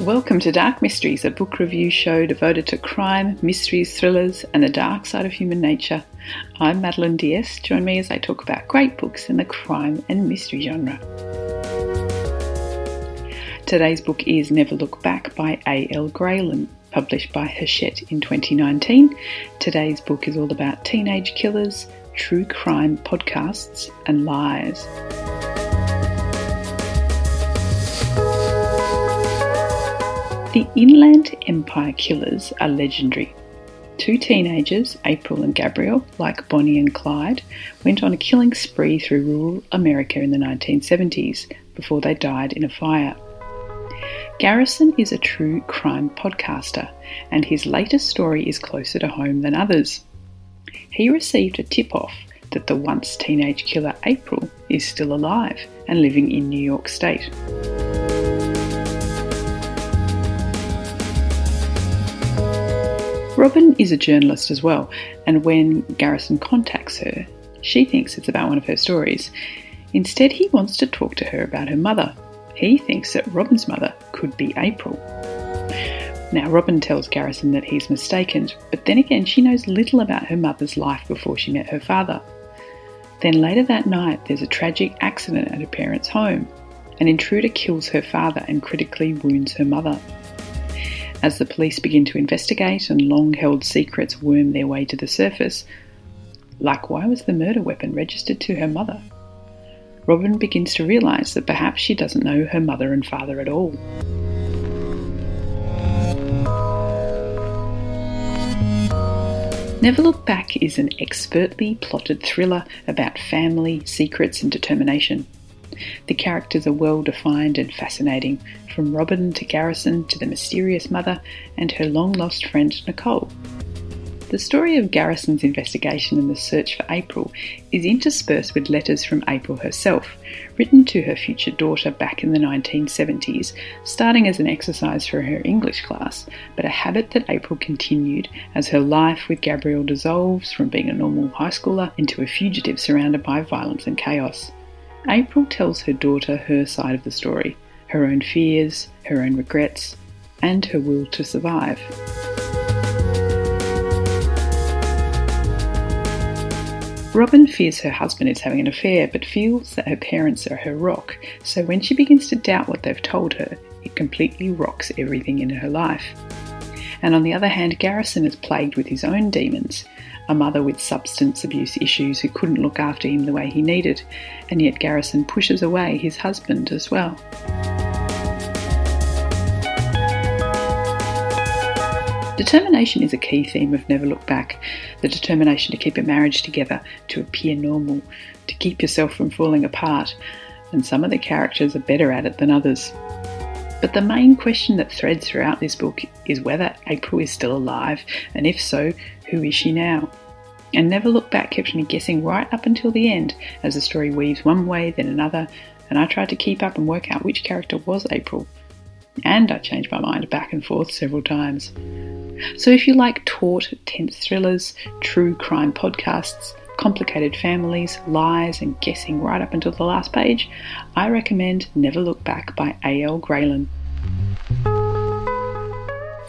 Welcome to Dark Mysteries, a book review show devoted to crime, mysteries, thrillers, and the dark side of human nature. I'm Madeline Diaz. Join me as I talk about great books in the crime and mystery genre. Today's book is Never Look Back by Alison Gaylin, published by Hachette in 2019. Today's book is all about teenage killers, true crime podcasts, and lies. The Inland Empire killers are legendary. Two teenagers, April and Gabriel, like Bonnie and Clyde, went on a killing spree through rural America in the 1970s before they died in a fire. Garrison is a true crime podcaster, and his latest story is closer to home than others. He received a tip off that the once teenage killer April is still alive and living in New York State. Robin is a journalist as well, and when Garrison contacts her, she thinks it's about one of her stories. Instead, he wants to talk to her about her mother. He thinks that Robin's mother could be April. Now, Robin tells Garrison that he's mistaken, but then again, she knows little about her mother's life before she met her father. Then later that night, there's a tragic accident at her parents' home. An intruder kills her father and critically wounds her mother. As the police begin to investigate and long held secrets worm their way to the surface, like why was the murder weapon registered to her mother? Robin begins to realise that perhaps she doesn't know her mother and father at all. Never Look Back is an expertly plotted thriller about family, secrets, and determination. The characters are well defined and fascinating, from Robin to Garrison to the mysterious mother and her long lost friend Nicole. The story of Garrison's investigation and the search for April is interspersed with letters from April herself, written to her future daughter back in the 1970s, starting as an exercise for her English class, but a habit that April continued as her life with Gabriel dissolves from being a normal high schooler into a fugitive surrounded by violence and chaos. April tells her daughter her side of the story her own fears, her own regrets, and her will to survive. Robin fears her husband is having an affair but feels that her parents are her rock, so when she begins to doubt what they've told her, it completely rocks everything in her life. And on the other hand, Garrison is plagued with his own demons, a mother with substance abuse issues who couldn't look after him the way he needed, and yet Garrison pushes away his husband as well. Determination is a key theme of Never Look Back the determination to keep a marriage together, to appear normal, to keep yourself from falling apart, and some of the characters are better at it than others. But the main question that threads throughout this book is whether April is still alive, and if so, who is she now? And Never Look Back kept me guessing right up until the end as the story weaves one way, then another, and I tried to keep up and work out which character was April. And I changed my mind back and forth several times. So if you like taut, tense thrillers, true crime podcasts, complicated families, lies, and guessing right up until the last page, I recommend Never Look Back by Alison Gaylin.